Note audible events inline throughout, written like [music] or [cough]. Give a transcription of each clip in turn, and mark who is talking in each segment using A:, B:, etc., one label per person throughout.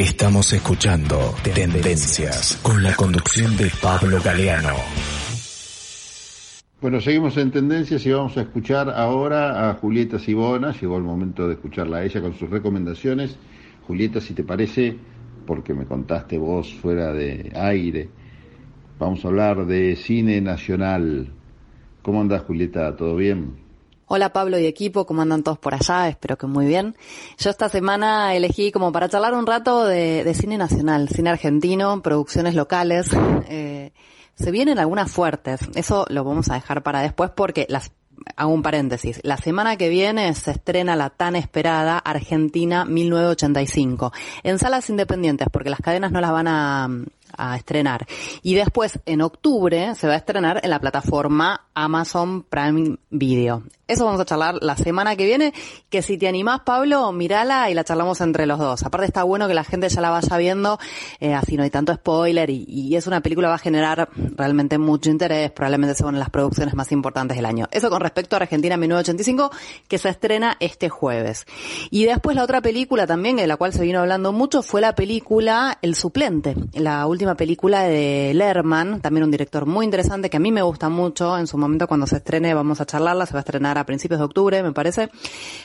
A: Estamos escuchando Tendencias con la conducción de Pablo Galeano.
B: Bueno, seguimos en Tendencias y vamos a escuchar ahora a Julieta Sibona. Llegó el momento de escucharla a ella con sus recomendaciones. Julieta, si te parece, porque me contaste vos fuera de aire, vamos a hablar de cine nacional. ¿Cómo andás, Julieta? ¿Todo bien?
C: Hola Pablo y equipo, ¿cómo andan todos por allá? Espero que muy bien. Yo esta semana elegí como para charlar un rato de, cine nacional, cine argentino, producciones locales. Eh, se vienen algunas fuertes, eso lo vamos a dejar para después porque las hago un paréntesis. La semana que viene se estrena la tan esperada Argentina 1985 en salas independientes porque las cadenas no las van a, a estrenar. Y después, en octubre, se va a estrenar en la plataforma Amazon Prime Video. Eso vamos a charlar la semana que viene, que si te animás, Pablo, mirala y la charlamos entre los dos. Aparte está bueno que la gente ya la vaya viendo, eh, así no hay tanto spoiler y, es una película que va a generar realmente mucho interés, probablemente sea una de las producciones más importantes del año. Eso con respecto a Argentina 1985, que se estrena este jueves. Y después la otra película también, de la cual se vino hablando mucho, fue la película El Suplente, la última película de Lerman, también un director muy interesante que a mí me gusta mucho, en su momento cuando se estrene vamos a charlarla, se va a estrenar a principios de octubre, me parece,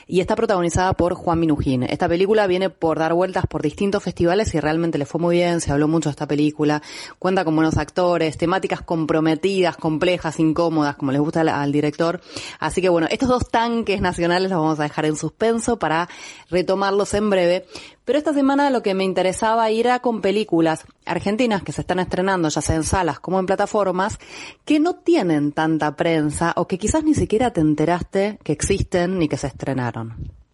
C: y está protagonizada por Juan Minujín. Esta película viene por dar vueltas por distintos festivales y realmente le fue muy bien, se habló mucho de esta película, cuenta con buenos actores, temáticas comprometidas, complejas, incómodas, como les gusta al, director. Así que bueno, estos dos tanques nacionales los vamos a dejar en suspenso para retomarlos en breve. Pero esta semana lo que me interesaba ir a con películas argentinas que se están estrenando, ya sea en salas como en plataformas, que no tienen tanta prensa o que quizás ni siquiera te enteraste que existen ni que se estrenaron.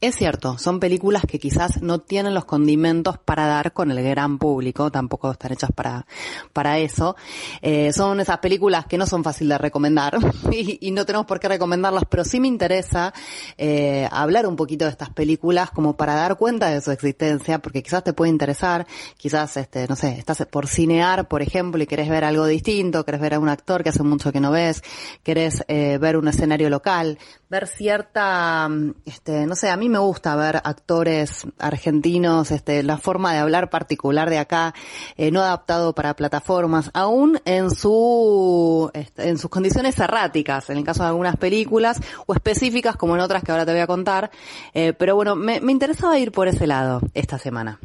C: Es cierto, son películas que quizás no tienen los condimentos para dar con el gran público, tampoco están hechas para, para eso. Eh, son esas películas que no son fáciles de recomendar [laughs] y, no tenemos por qué recomendarlas, pero sí me interesa eh, hablar un poquito de estas películas como para dar cuenta de su existencia, porque quizás te puede interesar, quizás, este, no sé, estás por cinear, por ejemplo, y querés ver algo distinto, querés ver a un actor que hace mucho que no ves, querés eh, ver un escenario local, ver cierta, este, no sé, a mí me gusta ver actores argentinos, este, la forma de hablar particular de acá, eh, no adaptado para plataformas, aún en su, este, en sus condiciones erráticas, en el caso de algunas películas, o específicas como en otras que ahora te voy a contar, eh, pero bueno, me, me interesaba ir por ese lado esta semana.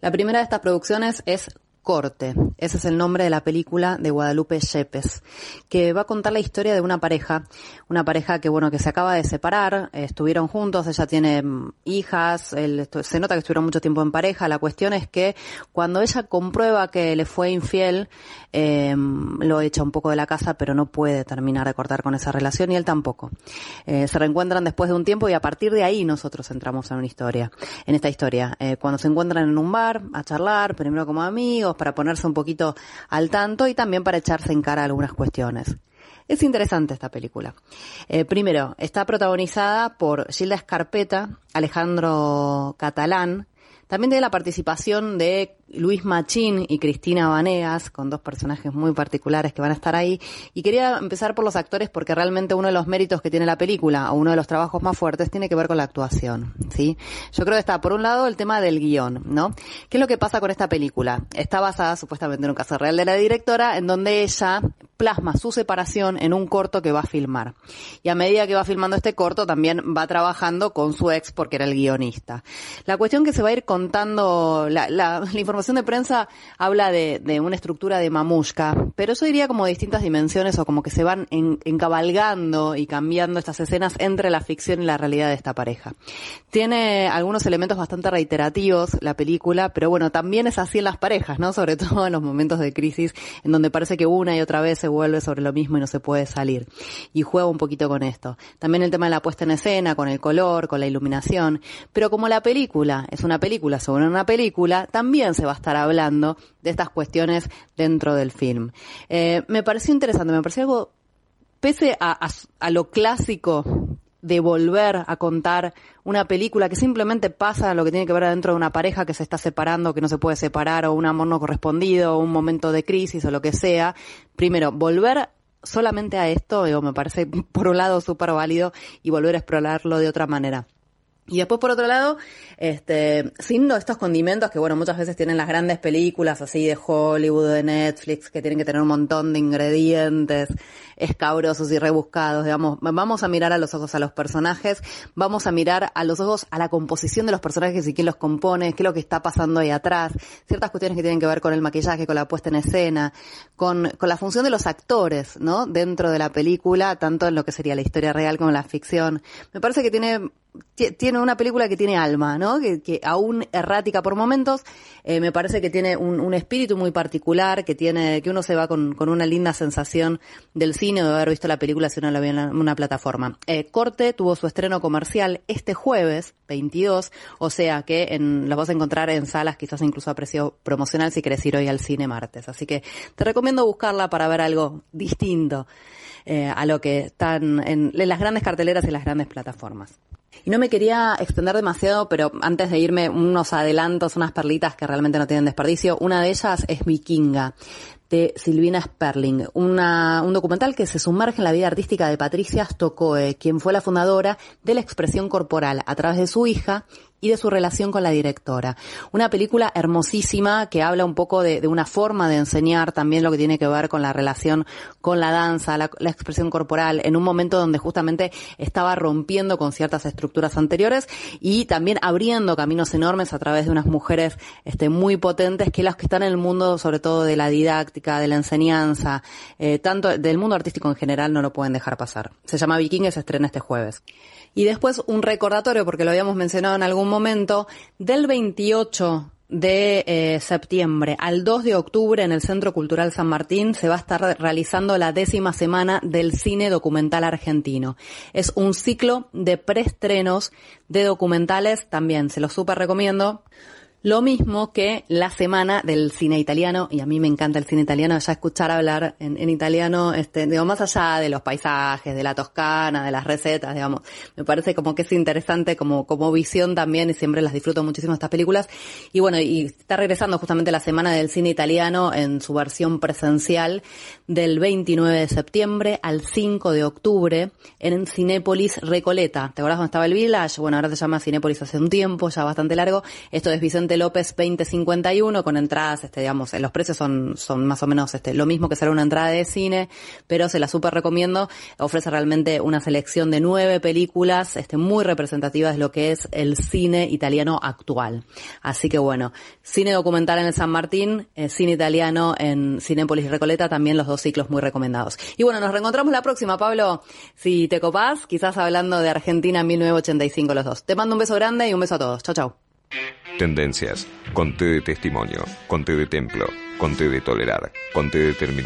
C: La primera de estas producciones es Corte. Ese es el nombre de la película de Guadalupe Yepes, que va a contar la historia de una pareja, una pareja que bueno, que se acaba de separar, estuvieron juntos, ella tiene mm, hijas, se nota que estuvieron mucho tiempo en pareja, la cuestión es que cuando ella comprueba que le fue infiel, eh, lo echa un poco de la casa, pero no puede terminar de cortar con esa relación y él tampoco. Eh, se reencuentran después de un tiempo y a partir de ahí nosotros entramos en una historia, en esta historia. Eh, cuando se encuentran en un bar a charlar, primero como amigos, para ponerse un poquito al tanto y también para echarse en cara algunas cuestiones. Es interesante esta película. Eh, primero, está protagonizada por Gilda Escarpeta, Alejandro Catalán, también tiene la participación de Luis Machín y Cristina Vanegas, con dos personajes muy particulares que van a estar ahí. Y quería empezar por los actores porque realmente uno de los méritos que tiene la película, o uno de los trabajos más fuertes, tiene que ver con la actuación, ¿sí? Yo creo que está, por un lado, el tema del guion, ¿no? ¿Qué es lo que pasa con esta película? Está basada supuestamente en un caso real de la directora, en donde ella plasma su separación en un corto que va a filmar. Y a medida que va filmando este corto, también va trabajando con su ex porque era el guionista. La cuestión que se va a ir contando, la, la, información de prensa habla de, de, una estructura de mamushka, pero eso diría como distintas dimensiones o como que se van en, encabalgando y cambiando estas escenas entre la ficción y la realidad de esta pareja. Tiene algunos elementos bastante reiterativos la película, pero bueno, también es así en las parejas, ¿no? Sobre [laughs] todo en los momentos de crisis en donde parece que una y otra vez vuelve sobre lo mismo y no se puede salir. Y juega un poquito con esto. También el tema de la puesta en escena, con el color, con la iluminación. Pero como la película es una película sobre una película, también se va a estar hablando de estas cuestiones dentro del film. Eh, me pareció interesante, me pareció algo, pese a, a lo clásico de volver a contar una película que simplemente pasa lo que tiene que ver dentro de una pareja que se está separando, que no se puede separar, o un amor no correspondido, o un momento de crisis, o lo que sea. Primero, volver solamente a esto, digo, me parece [laughs] por un lado súper válido y volver a explorarlo de otra manera. Y después, por otro lado, este, sin estos condimentos que, bueno, muchas veces tienen las grandes películas así de Hollywood, de Netflix, que tienen que tener un montón de ingredientes escabrosos y rebuscados, digamos, vamos a mirar a los ojos a los personajes, vamos a mirar a los ojos a la composición de los personajes y quién los compone, qué es lo que está pasando ahí atrás, ciertas cuestiones que tienen que ver con el maquillaje, con la puesta en escena, con, con la función de los actores, ¿no? Dentro de la película, tanto en lo que sería la historia real como la ficción. Me parece que tiene tiene una película que tiene alma, ¿no? Que, que aún errática por momentos, eh, me parece que tiene un, espíritu muy particular, que tiene, que uno se va con, con, una linda sensación del cine de haber visto la película si uno la ve en una plataforma. Eh, Corte tuvo su estreno comercial este jueves, 22, o sea que en, los vas a encontrar en salas quizás incluso a precio promocional si querés ir hoy al cine martes. Así que te recomiendo buscarla para ver algo distinto. Eh, a lo que están en, en las grandes carteleras y las grandes plataformas. Y no me quería extender demasiado, pero antes de irme, unos adelantos, unas perlitas que realmente no tienen desperdicio. Una de ellas es Vikinga de Silvina Sperling, una, un documental que se sumerge en la vida artística de Patricia Stokoe, quien fue la fundadora de la expresión corporal. A través de su hija y de su relación con la directora. Una película hermosísima que habla un poco de, una forma de enseñar también lo que tiene que ver con la relación con la danza, la, la, expresión corporal, en un momento donde justamente estaba rompiendo con ciertas estructuras anteriores y también abriendo caminos enormes a través de unas mujeres este, muy potentes que las que están en el mundo, sobre todo de la didáctica, de la enseñanza, eh, tanto del mundo artístico en general, no lo pueden dejar pasar. Se llama Viking y se estrena este jueves. Y después un recordatorio, porque lo habíamos mencionado en algún momento, del 28 de eh, septiembre al 2 de octubre en el Centro Cultural San Martín se va a estar realizando la décima semana del cine documental argentino. Es un ciclo de preestrenos de documentales, también se los super recomiendo. Lo mismo que la semana del cine italiano, y a mí me encanta el cine italiano, ya escuchar hablar en, italiano, este, digo, más allá de los paisajes, de la Toscana, de las recetas, digamos, me parece como que es interesante como, como visión también, y siempre las disfruto muchísimo estas películas. Y bueno, y está regresando justamente la semana del cine italiano en su versión presencial del 29 de septiembre al 5 de octubre en Cinépolis Recoleta. ¿Te acuerdas dónde estaba el Village? Bueno, ahora se llama Cinépolis hace un tiempo, ya bastante largo. Esto es Vicente López 2051 con entradas, este, digamos, los precios son, son más o menos este, lo mismo que será una entrada de cine, pero se la súper recomiendo. Ofrece realmente una selección de nueve películas, este, muy representativas de lo que es el cine italiano actual. Así que bueno, cine documental en el San Martín, eh, cine italiano en Cinépolis Recoleta, también los dos ciclos muy recomendados. Y bueno, nos reencontramos la próxima, Pablo. Si te copás, quizás hablando de Argentina en 1985 los dos. Te mando un beso grande y un beso a todos. Chau, chau.
D: Tendencias. Conté de testimonio. Conté de templo. Conté de tolerar. Conté de terminología.